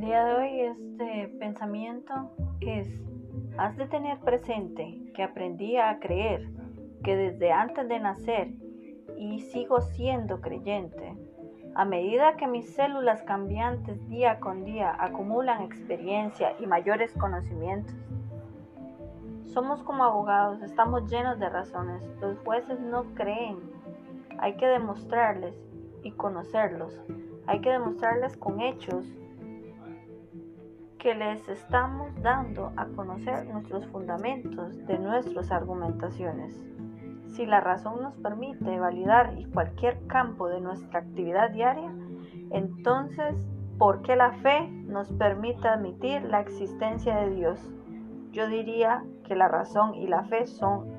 día de hoy este pensamiento es, has de tener presente que aprendí a creer que desde antes de nacer y sigo siendo creyente. A medida que mis células cambiantes día con día acumulan experiencia y mayores conocimientos, somos como abogados, estamos llenos de razones. Los jueces no creen. Hay que demostrarles y conocerlos. Hay que demostrarles con hechos que les estamos dando a conocer nuestros fundamentos de nuestras argumentaciones. Si la razón nos permite validar cualquier campo de nuestra actividad diaria, entonces, ¿por qué la fe nos permite admitir la existencia de Dios? Yo diría que la razón y la fe son